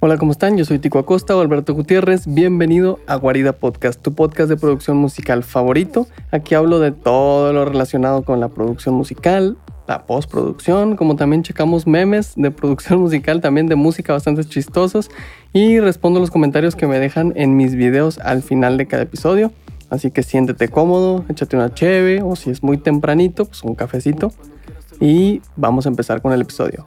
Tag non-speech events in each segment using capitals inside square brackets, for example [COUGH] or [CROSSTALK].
Hola, ¿cómo están? Yo soy Tico Acosta o Alberto Gutiérrez. Bienvenido a Guarida Podcast, tu podcast de producción musical favorito. Aquí hablo de todo lo relacionado con la producción musical, la postproducción, como también checamos memes de producción [LAUGHS] musical, también de música bastante chistosos y respondo los comentarios que me dejan en mis videos al final de cada episodio. Así que siéntete cómodo, échate una cheve o si es muy tempranito, pues un cafecito y vamos a empezar con el episodio.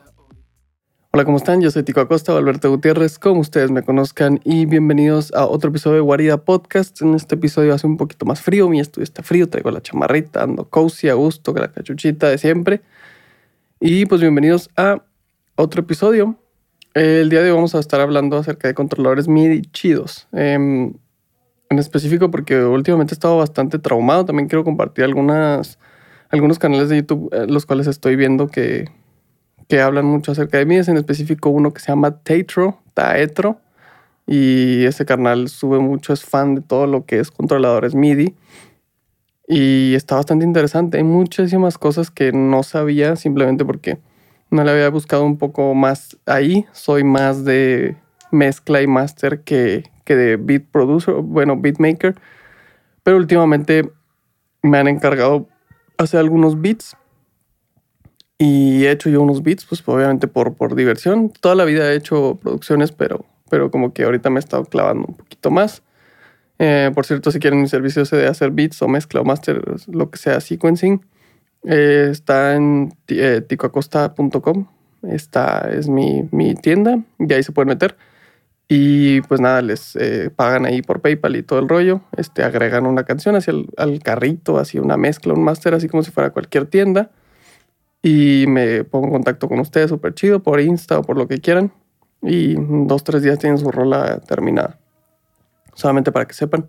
Hola, ¿cómo están? Yo soy Tico Acosta Alberto Gutiérrez, como ustedes me conozcan, y bienvenidos a otro episodio de Guarida Podcast. En este episodio hace un poquito más frío, mi estudio está frío, traigo la chamarrita, ando cozy, a gusto, la cachuchita de siempre. Y pues bienvenidos a otro episodio. El día de hoy vamos a estar hablando acerca de controladores MIDI chidos. Em, en específico porque últimamente he estado bastante traumado. También quiero compartir algunas, algunos canales de YouTube, eh, los cuales estoy viendo que que hablan mucho acerca de mí. Es en específico uno que se llama Tatro, Taetro. Y ese canal sube mucho, es fan de todo lo que es controladores MIDI. Y está bastante interesante. Hay muchísimas cosas que no sabía simplemente porque no le había buscado un poco más ahí. Soy más de mezcla y master que, que de beat producer, bueno, beatmaker. Pero últimamente me han encargado hacer algunos beats y he hecho yo unos beats, pues obviamente por, por diversión. Toda la vida he hecho producciones, pero, pero como que ahorita me he estado clavando un poquito más. Eh, por cierto, si quieren mi servicio de hacer beats o mezcla o master, lo que sea, sequencing, eh, está en eh, ticoacosta.com. Esta es mi, mi, tienda y ahí se pueden meter. Y pues nada, les eh, pagan ahí por PayPal y todo el rollo. Este, agregan una canción hacia el al carrito, así una mezcla, un master, así como si fuera cualquier tienda y me pongo en contacto con ustedes súper chido por Insta o por lo que quieran. Y dos, tres días tienen su rola terminada. Solamente para que sepan.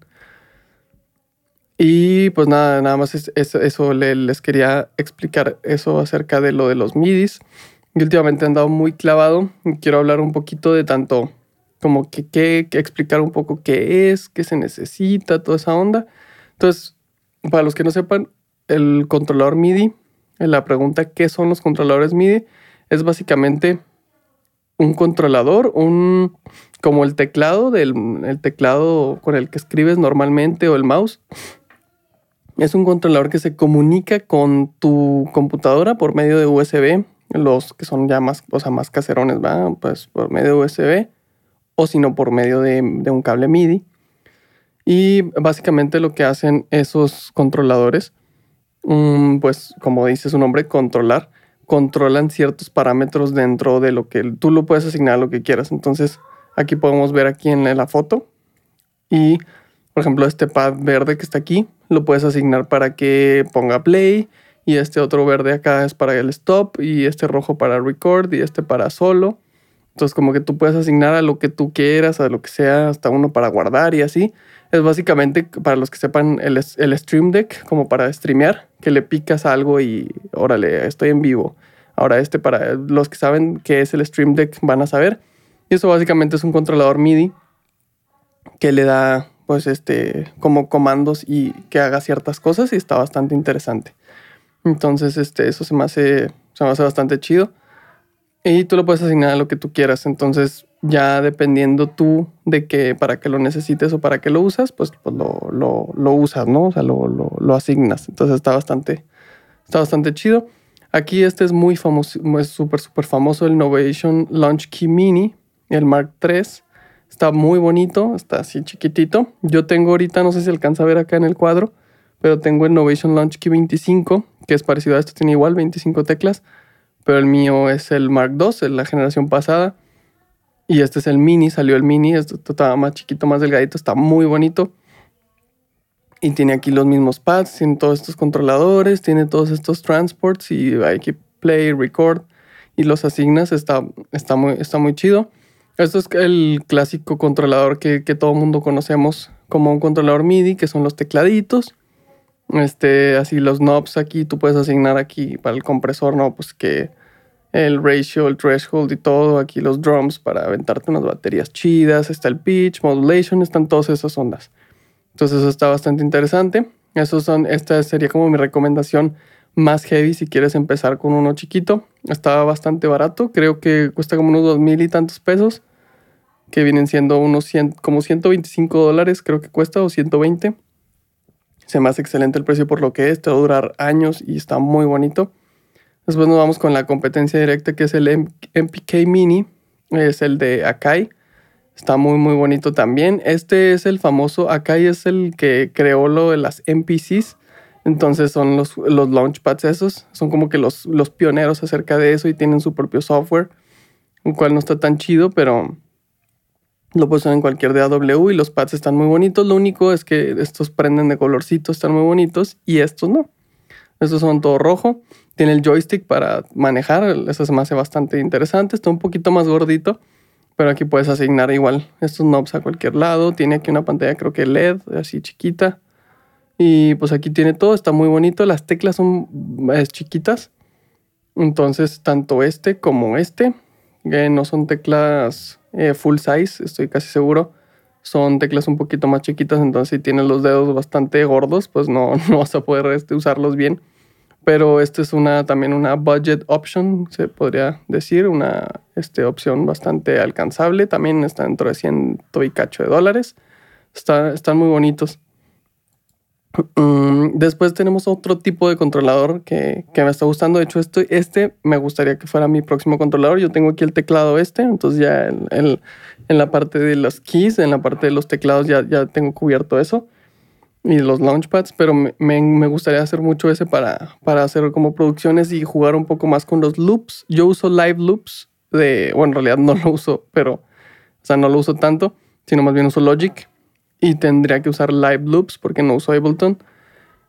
Y pues nada, nada más eso les quería explicar eso acerca de lo de los midis. Y últimamente he andado muy clavado. Quiero hablar un poquito de tanto como que, que, que explicar un poco qué es, qué se necesita, toda esa onda. Entonces, para los que no sepan, el controlador MIDI la pregunta ¿qué son los controladores MIDI? Es básicamente un controlador, un como el teclado del el teclado con el que escribes normalmente o el mouse. Es un controlador que se comunica con tu computadora por medio de USB, los que son ya más, o sea, más caserones, ¿va? Pues por medio de USB o si no por medio de, de un cable MIDI. Y básicamente lo que hacen esos controladores pues como dice su nombre, controlar, controlan ciertos parámetros dentro de lo que tú lo puedes asignar lo que quieras. Entonces, aquí podemos ver aquí en la foto y, por ejemplo, este pad verde que está aquí, lo puedes asignar para que ponga play y este otro verde acá es para el stop y este rojo para record y este para solo. Entonces, como que tú puedes asignar a lo que tú quieras, a lo que sea, hasta uno para guardar y así. Es básicamente, para los que sepan, el, el Stream Deck, como para streamear, que le picas algo y órale, estoy en vivo. Ahora, este para los que saben qué es el Stream Deck van a saber. Y eso básicamente es un controlador MIDI que le da, pues, este, como comandos y que haga ciertas cosas y está bastante interesante. Entonces, este, eso se me hace, se me hace bastante chido. Y tú lo puedes asignar a lo que tú quieras. Entonces, ya dependiendo tú de que para qué lo necesites o para qué lo usas, pues, pues lo, lo, lo, usas, ¿no? O sea, lo, lo, asignas. Entonces está bastante, está bastante chido. Aquí este es muy famoso, es súper, súper famoso, el Innovation Launch Key Mini, el Mark III. Está muy bonito, está así chiquitito. Yo tengo ahorita, no sé si alcanza a ver acá en el cuadro, pero tengo el Innovation Launch Key 25, que es parecido a esto, tiene igual 25 teclas pero el mío es el Mark II, la generación pasada. Y este es el mini, salió el mini, esto estaba más chiquito, más delgadito, está muy bonito. Y tiene aquí los mismos pads, tiene todos estos controladores, tiene todos estos transports y hay que play, record y los asignas, está, está, muy, está muy chido. Esto es el clásico controlador que, que todo mundo conocemos como un controlador MIDI, que son los tecladitos. Este, así los knobs aquí, tú puedes asignar aquí para el compresor, ¿no? Pues que el ratio, el threshold y todo. Aquí los drums para aventarte unas baterías chidas. Está el pitch, modulation, están todas esas ondas. Entonces eso está bastante interesante. Esos son, esta sería como mi recomendación más heavy si quieres empezar con uno chiquito. Está bastante barato, creo que cuesta como unos dos mil y tantos pesos. que vienen siendo unos 100, como 125 dólares, creo que cuesta, o 120. Se me hace excelente el precio por lo que es, te va a durar años y está muy bonito. Después nos vamos con la competencia directa que es el MPK Mini, es el de Akai. Está muy muy bonito también. Este es el famoso, Akai es el que creó lo de las MPCs. Entonces son los, los launchpads esos, son como que los, los pioneros acerca de eso y tienen su propio software, el cual no está tan chido, pero lo puedes usar en cualquier DAW y los pads están muy bonitos. Lo único es que estos prenden de colorcito, están muy bonitos y estos no. Estos son todo rojo. Tiene el joystick para manejar. Eso se me hace bastante interesante. Está un poquito más gordito, pero aquí puedes asignar igual estos knobs a cualquier lado. Tiene aquí una pantalla, creo que LED, así chiquita. Y pues aquí tiene todo. Está muy bonito. Las teclas son chiquitas. Entonces, tanto este como este, que no son teclas eh, full size, estoy casi seguro. Son teclas un poquito más chiquitas, entonces si tienes los dedos bastante gordos, pues no, [LAUGHS] no vas a poder este, usarlos bien. Pero esta es una, también una budget option, se podría decir, una este, opción bastante alcanzable. También está dentro de 100 y cacho de dólares. Está, están muy bonitos. Mm, después tenemos otro tipo de controlador que, me está gustando. De hecho, este, este me gustaría que fuera mi próximo controlador. Yo tengo aquí el teclado este, entonces ya en, la parte de los keys, en la parte de los teclados ya, ya tengo cubierto eso. Y los launchpads, pero me, me, gustaría hacer mucho ese para, para hacer como producciones y jugar un poco más con los loops. Yo uso live loops de, bueno, en realidad no lo uso, pero, o sea, no lo uso tanto, sino más bien uso Logic y tendría que usar Live Loops porque no uso Ableton.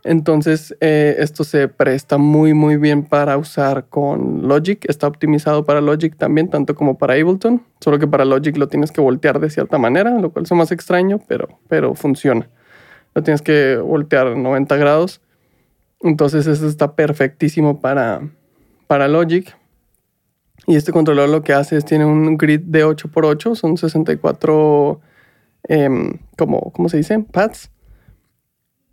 Entonces, eh, esto se presta muy, muy bien para usar con Logic. Está optimizado para Logic también, tanto como para Ableton. Solo que para Logic lo tienes que voltear de cierta manera, lo cual es más extraño, pero, pero funciona. Lo tienes que voltear 90 grados. Entonces, eso está perfectísimo para, para Logic. Y este controlador lo que hace es tiene un grid de 8x8, son 64 Em, como, ¿cómo se dice? Pads.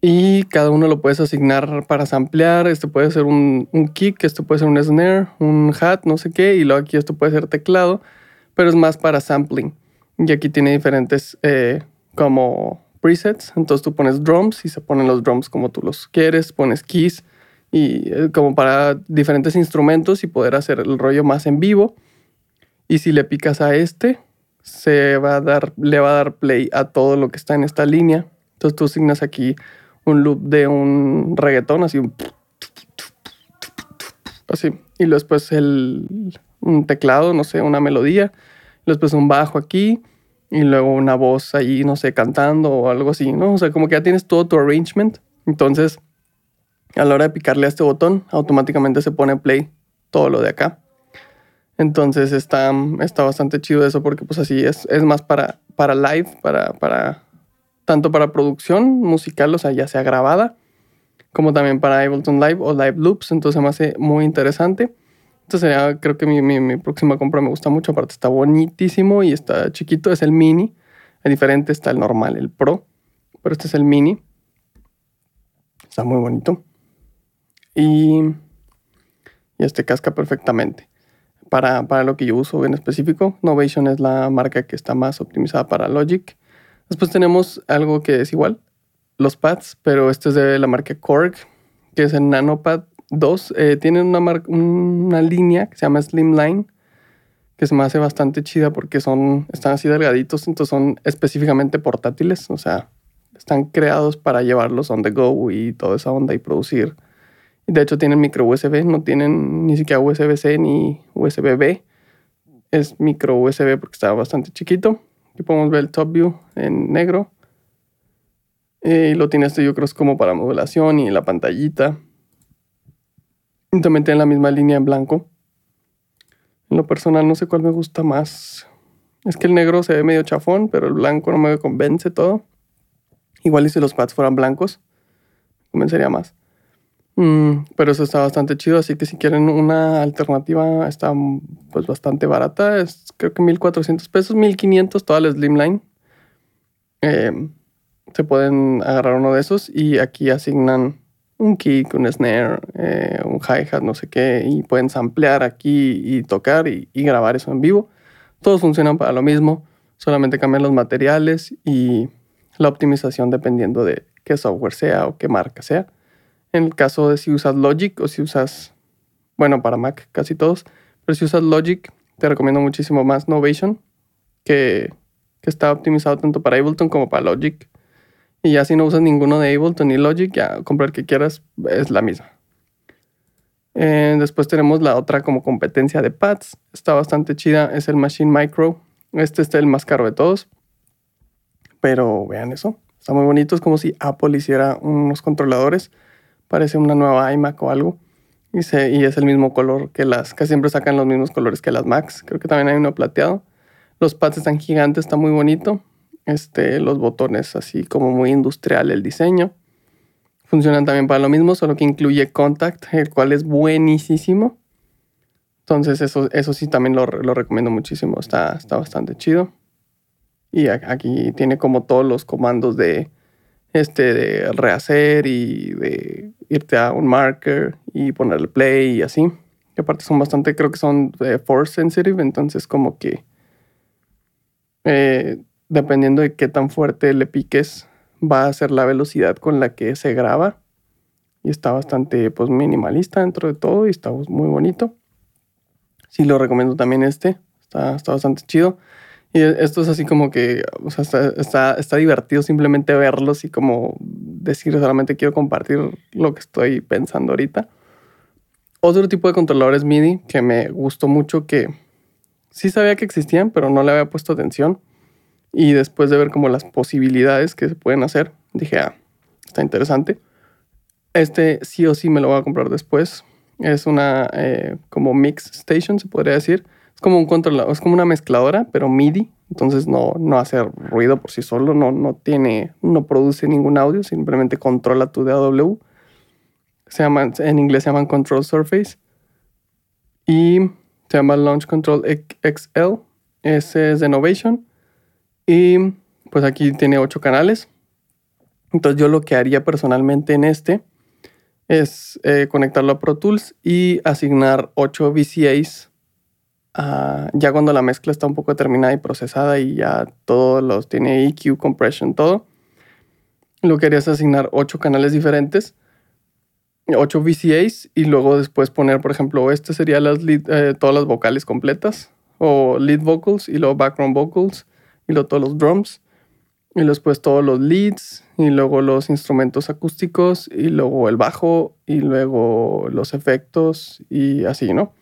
Y cada uno lo puedes asignar para samplear. Este puede ser un, un, kick, esto puede ser un snare, un hat, no sé qué. Y luego aquí esto puede ser teclado, pero es más para sampling. Y aquí tiene diferentes eh, como presets. Entonces tú pones drums y se ponen los drums como tú los quieres. Pones keys y eh, como para diferentes instrumentos y poder hacer el rollo más en vivo. Y si le picas a este, se va a dar, le va a dar play a todo lo que está en esta línea. Entonces tú asignas aquí un loop de un reggaetón, así un... Así. Y después el, un teclado, no sé, una melodía. Después un bajo aquí. Y luego una voz ahí, no sé, cantando o algo así, ¿no? O sea, como que ya tienes todo tu arrangement. Entonces, a la hora de picarle a este botón, automáticamente se pone play todo lo de acá. Entonces está, está bastante chido eso porque pues así es, es más para, para live, para, para, tanto para producción musical, o sea, ya sea grabada, como también para Ableton Live o Live Loops. Entonces me hace muy interesante. Entonces sería, creo que mi, próxima compra me gusta mucho. Aparte está bonitísimo y está chiquito. Es el mini. Es diferente, está el normal, el Pro. Pero este es el mini. Está muy bonito. Y, y este casca perfectamente para, para, lo que yo uso en específico. Novation es la marca que está más optimizada para Logic. Después tenemos algo que es igual, los pads, pero este es de la marca Korg, que es el NanoPad 2. Eh, tienen una, una línea que se llama Slimline, que se me hace bastante chida porque son, están así delgaditos, entonces son específicamente portátiles, o sea, están creados para llevarlos on the go y toda esa onda y producir de hecho, tienen micro USB, no tienen ni siquiera USB-C ni USB-B. Es micro USB porque está bastante chiquito. Aquí podemos ver el top view en negro. Y lo tiene esto, yo creo, es como para modulación y la pantallita. También tiene la misma línea en blanco. En lo personal, no sé cuál me gusta más. Es que el negro se ve medio chafón, pero el blanco no me convence todo. Igual y si los pads fueran blancos, convencería más. Mm, pero eso está bastante chido, así que si quieren una alternativa está pues bastante barata, es creo que 1400 pesos, 1500 toda la Slimline. Em, se pueden agarrar uno de esos y aquí asignan un kick, un snare, eh, un hi-hat, no sé qué, y pueden samplear aquí y tocar y, y, grabar eso en vivo. Todos funcionan para lo mismo, Solamente cambian los materiales y la optimización dependiendo de qué software sea o qué marca sea. En el caso de si usas Logic o si usas, bueno, para Mac casi todos, pero si usas Logic, te recomiendo muchísimo más Novation, que, que está optimizado tanto para Ableton como para Logic. Y ya si no usas ninguno de Ableton ni Logic, ya comprar el que quieras, es la misma. Eh, después tenemos la otra como competencia de pads. Está bastante chida. Es el Machine Micro. Este es el más caro de todos. Pero vean eso. Está muy bonito. Es como si Apple hiciera unos controladores. Parece una nueva iMac o algo. Y, y es el mismo color que las. que siempre sacan los mismos colores que las Macs. Creo que también hay uno plateado. Los pads están gigantes. Está muy bonito. Este, los botones así como muy industrial el diseño. Funcionan también para lo mismo, solo que incluye Contact, el cual es buenísimo. Entonces eso, eso sí también lo, recomiendo muchísimo, está, está bastante chido. Y aquí tiene como todos los comandos de, este, de rehacer y de irte a un marker y ponerle play y así. Que aparte son bastante, creo que son eh, force sensitive, entonces como que eh, dependiendo de qué tan fuerte le piques, va a ser la velocidad con la que se graba. Y está bastante pues, minimalista dentro de todo y está muy bonito. Sí, lo recomiendo también este. Está, está bastante chido. Y esto es así como que, o sea, está, está, divertido simplemente verlos y como decir solamente quiero compartir lo que estoy pensando ahorita. Otro tipo de controladores MIDI que me gustó mucho que sí sabía que existían, pero no le había puesto atención y después de ver como las posibilidades que se pueden hacer, dije, ah, está interesante. Este sí o sí me lo voy a comprar después. Es una eh, como mix station, se podría decir. Es como un controlador, es como una mezcladora, pero MIDI. Entonces no, no hace ruido por sí solo, no, no tiene, no produce ningún audio, simplemente controla tu DAW. Se llama, en inglés se llaman Control Surface. Y se llama Launch Control XL. Ese es de Innovation. Y pues aquí tiene ocho canales. Entonces yo lo que haría personalmente en este es eh, conectarlo a Pro Tools y asignar ocho VCAs ya cuando la mezcla está un poco terminada y procesada y ya todos los tiene EQ, compression, todo. Lo que haría es asignar ocho canales diferentes, ocho VCAs y luego después poner, por ejemplo, este sería las eh, todas las vocales completas o lead vocals y luego background vocals y luego todos los drums, y después todos los leads, y luego los instrumentos acústicos, y luego el bajo, y luego los efectos, y así, ¿no?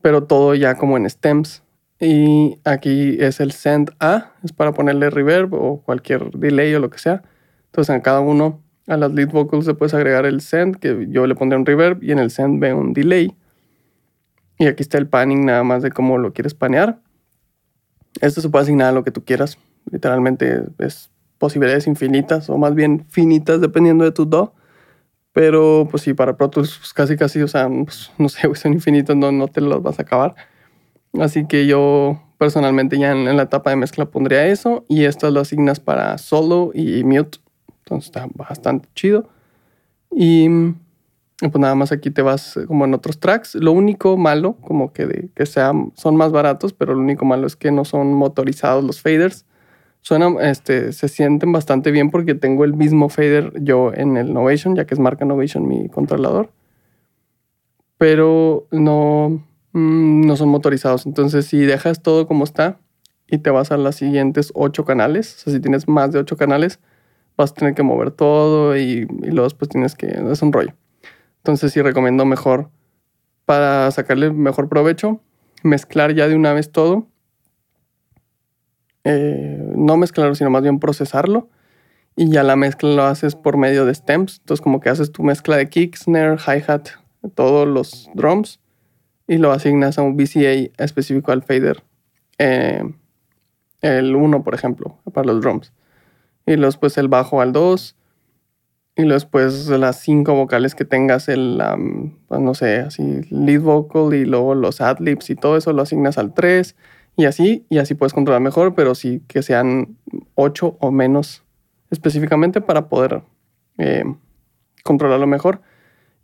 Pero todo ya como en stems. Y aquí es el send A, es para ponerle reverb o cualquier delay o lo que sea. Entonces en cada uno, a las lead vocals le puedes agregar el send, que yo le pondré un reverb, y en el send ve un delay. Y aquí está el panning nada más de cómo lo quieres panear. Esto se puede asignar a lo que tú quieras. Literalmente es posibilidades infinitas o más bien finitas dependiendo de tu do. Pero pues sí, para Pro Tools pues, casi casi, o sea, pues, no sé, son infinitas, no, no te las vas a acabar. Así que yo personalmente ya en, la etapa de mezcla pondría eso y estas lo asignas para solo y mute. Entonces está bastante chido. Y pues nada más aquí te vas eh, como en otros tracks. Lo único malo, como que, de, que sean, son más baratos, pero lo único malo es que no son motorizados los faders. Suenan, este, se sienten bastante bien porque tengo el mismo fader yo en el Novation, ya que es marca Novation mi controlador. Pero no, mm, no son motorizados. Entonces, si dejas todo como está y te vas a las siguientes ocho canales, o sea, si tienes más de ocho canales, vas a tener que mover todo y, y luego después tienes que... Es un rollo. Entonces sí recomiendo mejor para sacarle mejor provecho, mezclar ya de una vez todo. Eh, no mezclarlo, sino más bien procesarlo. Y ya la mezcla lo haces por medio de stems. Entonces como que haces tu mezcla de kick, snare, hi-hat, todos los drums. Y lo asignas a un VCA específico al fader. Eh, el 1, por ejemplo, para los drums. Y después el bajo al 2 y después las cinco vocales que tengas, el, pues no sé, así, lead vocal y luego los adlibs y todo eso lo asignas al 3 y así, y así puedes controlar mejor, pero sí que sean 8 o menos específicamente para poder eh, controlarlo mejor.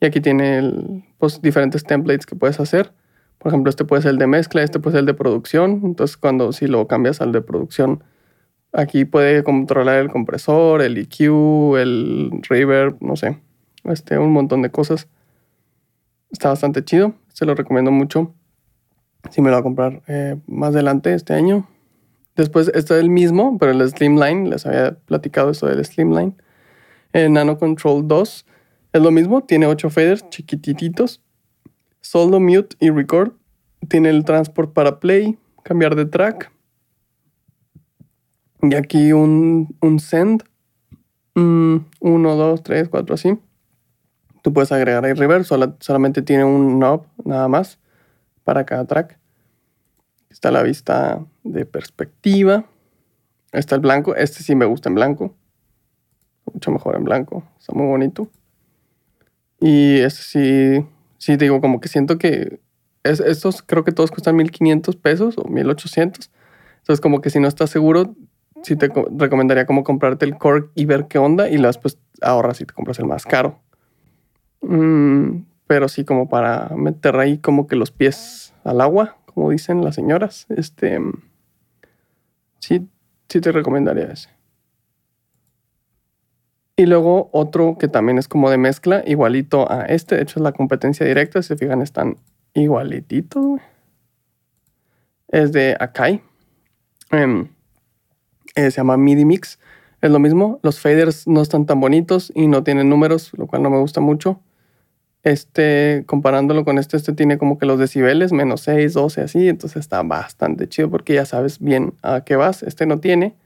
Y aquí tiene pues, diferentes templates que puedes hacer. Por ejemplo, este puede ser el de mezcla, este puede ser el de producción. Entonces, cuando si lo cambias al de producción, Aquí puede controlar el compresor, el EQ, el reverb, no sé, este, un montón de cosas. Está bastante chido, se lo recomiendo mucho. Si me lo voy a comprar eh, más adelante este año. Después está el mismo, pero el Slimline, les había platicado eso del Slimline. El Nano Control 2 es lo mismo, tiene 8 faders chiquititos. Solo, mute y record. Tiene el transport para play, cambiar de track. Y aquí un, un send. 1, 2, 3, 4, así. Tú puedes agregar ahí reverb, solamente tiene un knob nada más para cada track. Está la vista de perspectiva. Está el blanco. Este sí me gusta en blanco. Mucho mejor en blanco. Está muy bonito. Y este sí, sí digo, como que siento que estos creo que todos cuestan 1500 pesos o 1800. Entonces, como que si no estás seguro, sí te recomendaría como comprarte el Core y ver qué onda y después ahorras y te compras el más caro. Mm, pero sí, como para meter ahí como que los pies al agua como dicen las señoras. Este, sí, sí te recomendaría ese. Y luego otro que también es como de mezcla, igualito a este. De hecho, es la competencia directa. Si se fijan, están igualititos. Es de Akai. Em, eh, se llama MIDI Mix. Es lo mismo. Los faders no están tan bonitos y no tienen números, lo cual no me gusta mucho. Este, comparándolo con este, este tiene como que los decibeles, menos 6, 12, así. Entonces está bastante chido porque ya sabes bien a qué vas. Este no tiene.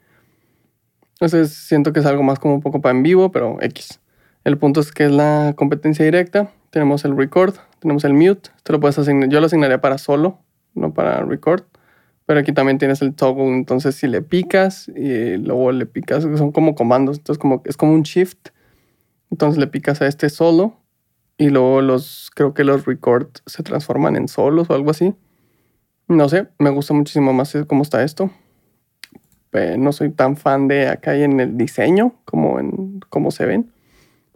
Entonces siento que es algo más como un poco para en vivo, pero X. El punto es que es la competencia directa. Tenemos el record, tenemos el mute. Esto lo puedes asignar. Yo lo asignaría para solo, no para record. Pero aquí también tienes el toggle. Entonces si le picas y luego le picas, son como comandos. Entonces como, es como un shift. Entonces le picas a este solo y luego los, creo que los records se transforman en solos o algo así. No sé, me gusta muchísimo más cómo está esto. no soy tan fan de acá y en el diseño como en cómo se ven.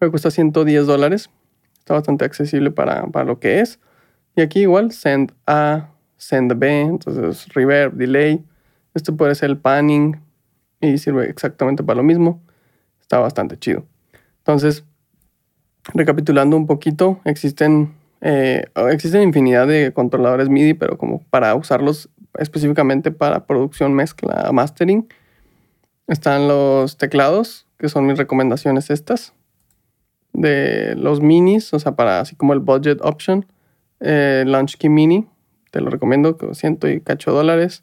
Me cuesta 110 dólares. Está bastante accesible para, para lo que es. Y aquí igual, send A, send B, entonces reverb, delay. Esto puede ser el panning y sirve exactamente para lo mismo. Está bastante chido. Entonces, recapitulando un poquito, existen, eh, existen infinidad de controladores MIDI, pero como para usarlos específicamente para producción, mezcla, mastering, están los teclados, que son mis recomendaciones estas, de los minis, o sea, para así como el budget option, eh, Launch Key Mini, te lo recomiendo, que ciento y cacho dólares,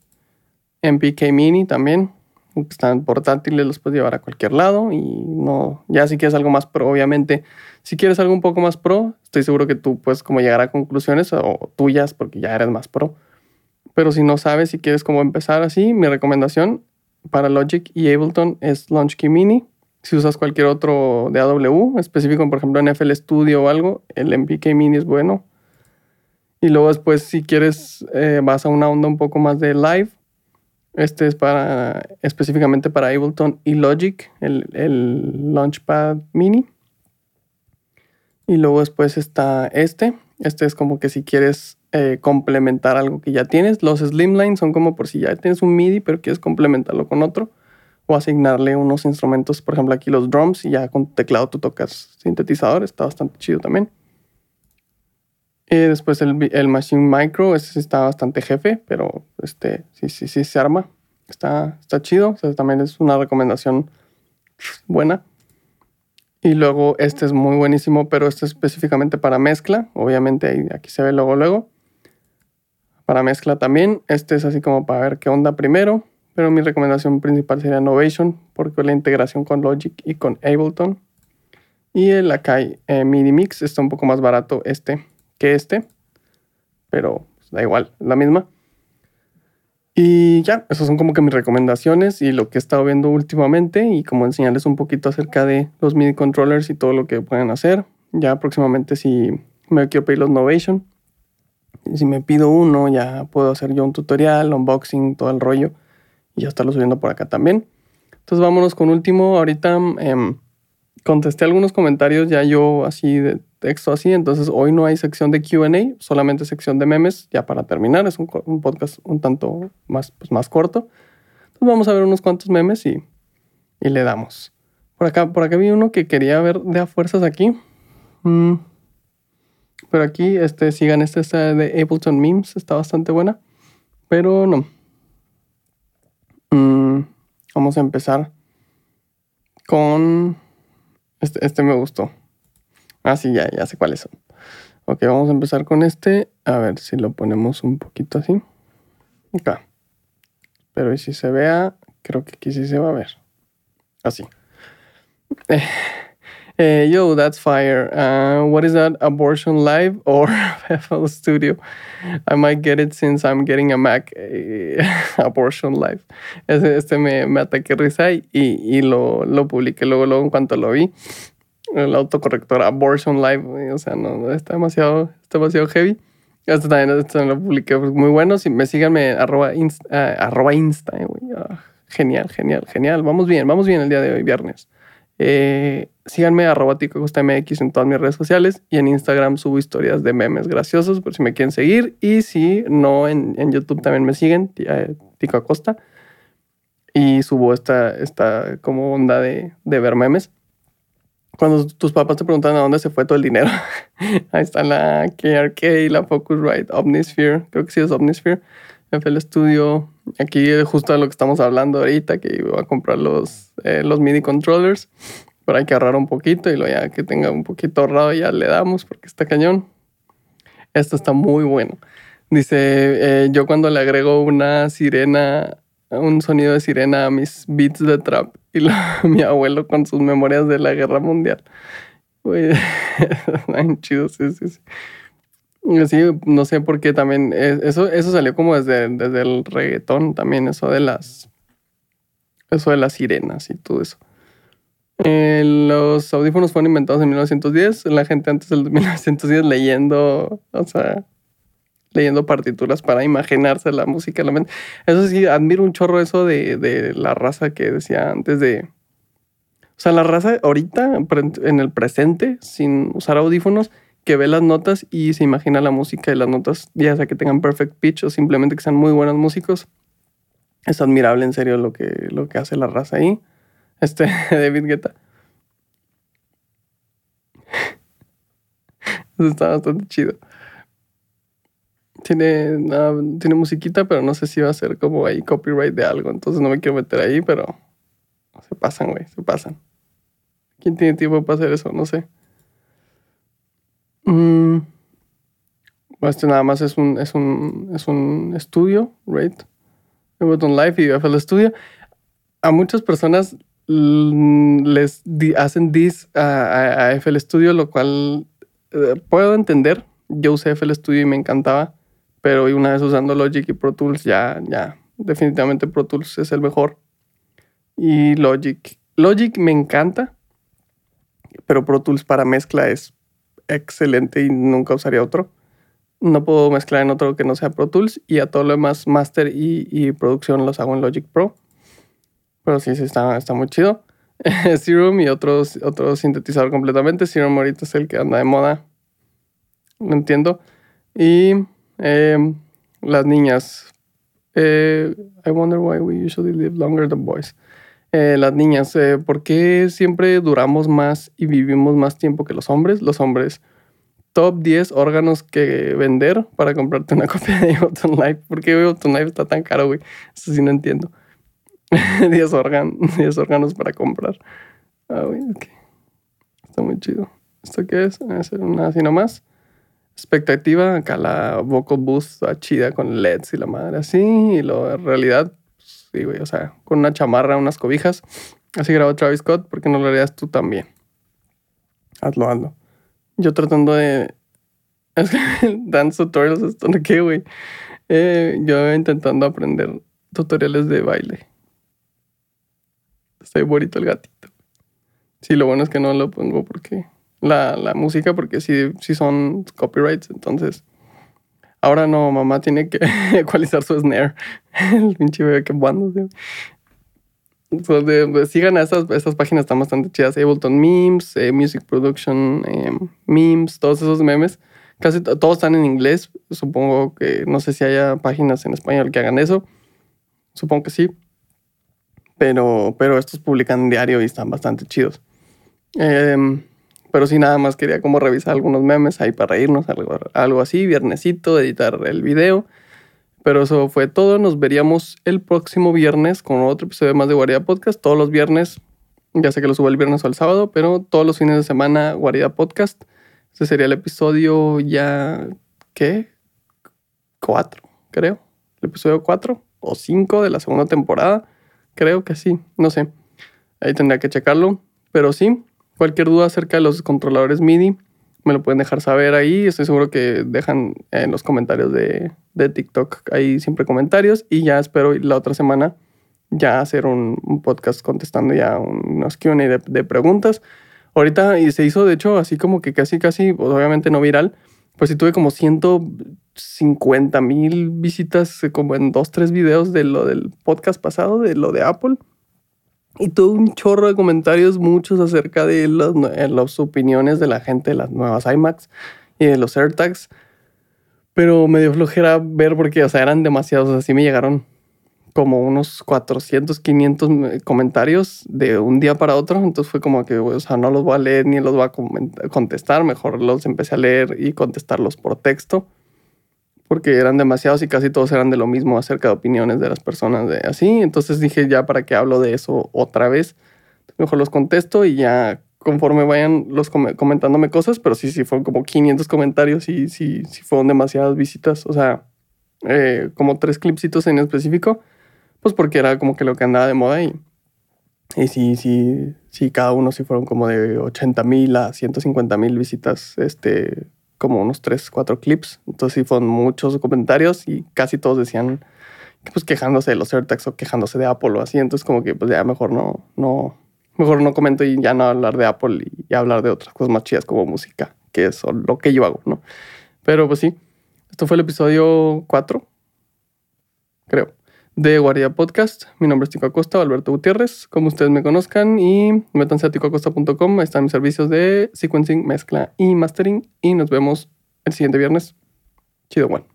MPK Mini también, están portátiles, los puedes llevar a cualquier lado y no, ya si quieres algo más pro, obviamente, si quieres algo un poco más pro, estoy seguro que tú puedes como llegar a conclusiones o tuyas porque ya eres más pro. Pero si no sabes si quieres como empezar así, mi recomendación para Logic y Ableton es Launch Key Mini. Si usas cualquier otro de AW, específico, por ejemplo en FL Studio o algo, el MPK Mini es bueno. Y luego después si quieres eh, vas a una onda un poco más de live, este es para específicamente para Ableton y Logic, el, el Launchpad Mini. Y luego después está este. Este es como que si quieres eh, complementar algo que ya tienes. Los Slimline son como por si ya tienes un MIDI, pero quieres complementarlo con otro. O asignarle unos instrumentos, por ejemplo aquí los drums, y ya con teclado tú tocas sintetizador. Está bastante chido también. Y después el, el, Machine Micro, ese está bastante jefe, pero este sí, sí, sí se arma. Está, está chido. también es una recomendación buena. Y luego este es muy buenísimo, pero este es específicamente para mezcla. Obviamente aquí se ve luego luego. Para mezcla también. Este es así como para ver qué onda primero. Pero mi recomendación principal sería Novation, porque la integración con Logic y con Ableton. Y el Akai eh, MIDI Mix está un poco más barato este que este, pero pues, da igual, la misma. Y ya, esas son como que mis recomendaciones y lo que he estado viendo últimamente y como enseñarles un poquito acerca de los MIDI controllers y todo lo que pueden hacer. Ya próximamente si me quiero pedir los Novation, si me pido uno ya puedo hacer yo un tutorial, unboxing, todo el rollo y ya estarlo subiendo por acá también. Entonces vámonos con último. Ahorita em, contesté algunos comentarios ya yo así de texto así, entonces hoy no hay sección de QA, solamente sección de memes, ya para terminar, es un, podcast un tanto más, pues, más corto. Entonces vamos a ver unos cuantos memes y, y le damos. Por acá, por acá vi uno que quería ver de a fuerzas aquí. Mm. Pero aquí, este, sigan este, este de Ableton Memes, está bastante buena. Pero no. Mm, vamos a empezar con... Este, este me gustó. Ah, sí, ya, ya sé cuáles son. Ok, vamos a empezar con este. A ver si lo ponemos un poquito así. Acá. Pero si se vea, creo que aquí sí se va a ver. Así. Eh, eh, yo, that's fire. Uh, what is that? Abortion Live or [LAUGHS] FL Studio? I might get it since I'm getting a Mac. Eh, [LAUGHS] abortion Live. Este, este me, me ataqué risa y, y lo, lo publiqué luego, luego en cuanto lo vi el autocorrector Abortion Live, o sea, no, está demasiado, está demasiado heavy. Este también, este lo publiqué, pues, muy bueno. Si me síganme, arroba insta, eh, arroba insta eh, ah, genial, genial, genial. Vamos bien, vamos bien el día de hoy, viernes. Eh, síganme, arroba MX en todas mis redes sociales y en Instagram subo historias de memes graciosos por si me quieren seguir. Y si no, en, YouTube también me siguen, Tico Acosta. Y subo esta, esta como onda de, de ver memes cuando tus papás te preguntan a dónde se fue todo el dinero. [LAUGHS] Ahí está la KRK, la Focusrite, Omnisphere, creo que sí es Omnisphere, FL Studio. Aquí justo de lo que estamos hablando ahorita, que iba a comprar los, eh, los MIDI controllers, pero hay que ahorrar un poquito y lo ya que tenga un poquito ahorrado ya le damos porque está cañón. Esto está muy bueno. Dice, eh, yo cuando le agrego una sirena un sonido de sirena a mis beats de trap y [LAUGHS] mi abuelo con sus memorias de la guerra mundial. Uy, [LAUGHS] chido, sí, sí, sí. Sí, no sé por qué también. Eh, eso, eso salió como desde, desde el reggaetón también, eso de las. Eso de las sirenas y todo eso. Eh, los audífonos fueron inventados en 1910. La gente antes del 1910 leyendo, o sea, leyendo partituras para imaginarse la música. La eso sí, admiro un chorro eso de, la raza que decía antes de... O sea, la raza ahorita, en el presente, sin usar audífonos, que ve las notas y se imagina la música y las notas, ya sea que tengan perfect pitch o simplemente que sean muy buenos músicos. Es admirable en serio lo que, lo que hace la raza ahí. Este, [LAUGHS] David Guetta. Eso está bastante chido. Tiene, tiene musiquita, pero no sé si va a ser como ahí copyright de algo. Entonces no me quiero meter ahí, pero se pasan, güey, se pasan. ¿Quién tiene tiempo para hacer eso? No sé. Este nada más es un, es un, es un estudio, right? Ableton Live y FL Studio. A muchas personas les hacen dis a, a, FL Studio, lo cual eh, puedo entender. Yo usé FL Studio y me encantaba pero una vez usando Logic y Pro Tools, ya, ya, definitivamente Pro Tools es el mejor. Y Logic, Logic me encanta, pero Pro Tools para mezcla es excelente y nunca usaría otro. No puedo mezclar en otro que no sea Pro Tools y a todo lo demás, master y, producción los hago en Logic Pro. Pero sí, sí, está, está muy chido. [LAUGHS] Serum y otros, otro sintetizador completamente. Serum ahorita es el que anda de moda. No entiendo. Y Em, las niñas. Eh, I wonder why we usually live longer than boys. Eh, las niñas, eh, ¿por qué siempre duramos más y vivimos más tiempo que los hombres? Los hombres, top 10 órganos que vender para comprarte una [LAUGHS] copia de Ableton Live. ¿Por qué Ableton Live está tan caro, güey? Eso sí no entiendo. 10, órganos, 10 órganos para comprar. Ah, güey, ok. Está muy chido. ¿Esto qué es? Hacer una así nomás expectativa, acá la vocal boost chida con LEDs y la madre así, y en realidad, sí, o sea, con una chamarra, unas cobijas. Así grabó Travis Scott, ¿por qué no lo harías tú también? Hazlo, hazlo. Yo tratando de... [LAUGHS] Es que dance tutorials, esto no qué, güey. Eh, yo intentando aprender tutoriales de baile. Está bonito el gatito. Sí, lo bueno es que no lo pongo porque la, la música porque sí, sí son copyrights. Entonces, ahora no, mamá tiene que [LAUGHS] ecualizar su snare. [LAUGHS] El pinche bebé que cuando. Pues, sigan a esas, esas páginas, están bastante chidas. Ableton Memes, eh, Music Production, em, Memes, todos esos memes. Casi todos están en inglés. Supongo que no sé si haya páginas en español que hagan eso. Supongo que sí. pero, pero estos publican diario y están bastante chidos. Em, pero sí, nada más quería como revisar algunos memes ahí para reírnos, algo, algo así, viernesito, editar el video. Pero eso fue todo. Nos veríamos el próximo viernes con otro episodio más de Guarida Podcast. Todos los viernes, ya sé que lo subo el viernes o el sábado, pero todos los fines de semana Guarida Podcast. Este sería el episodio ya, ¿qué? Cuatro, creo. El episodio cuatro o cinco de la segunda temporada. Creo que sí, no sé. Ahí tendría que checarlo. Pero sí, Cualquier duda acerca de los controladores MIDI me lo pueden dejar saber ahí. Estoy seguro que dejan en los comentarios de, TikTok ahí siempre comentarios. Y ya espero la otra semana ya hacer un, podcast contestando ya unos QA de, de, preguntas. Ahorita y se hizo de hecho así como que casi, casi, pues, obviamente no viral. Pues sí tuve como 150 mil visitas como en dos, tres videos de lo del podcast pasado, de lo de Apple. Y todo un chorro de comentarios, muchos acerca de eh, las, opiniones de la gente de las nuevas iMacs y de los AirTags. Pero me dio flojera ver porque, o sea, eran demasiados. Así me llegaron como unos 400, 500 comentarios de un día para otro. Entonces fue como que, o sea, no los voy a leer ni los voy a contestar. Mejor los empecé a leer y contestarlos por texto porque eran demasiados y casi todos eran de lo mismo acerca de opiniones de las personas de así. Entonces dije, ya para qué hablo de eso otra vez, mejor los contesto y ya conforme vayan los comentándome cosas, pero sí, sí, fueron como 500 comentarios y sí, sí fueron demasiadas visitas, o sea, eh, como tres clipsitos en específico, pues porque era como que lo que andaba de moda y, y sí, sí, sí, cada uno sí fueron como de 80 mil a 150 mil visitas, este, como unos 3, 4 clips. Entonces sí fueron muchos comentarios y casi todos decían pues quejándose de los AirTags o quejándose de Apple o así. Entonces como que pues ya mejor no, no, mejor no comento y ya no hablar de Apple y, hablar de otras cosas más chidas como música, que es lo que yo hago, ¿no? Pero pues sí, esto fue el episodio 4, creo de Guardia Podcast. Mi nombre es Tico Acosta, Alberto Gutiérrez, como ustedes me conozcan, y métanse a ticoacosta.com, están mis servicios de sequencing, mezcla y mastering, y nos vemos el siguiente viernes. Chido, bueno.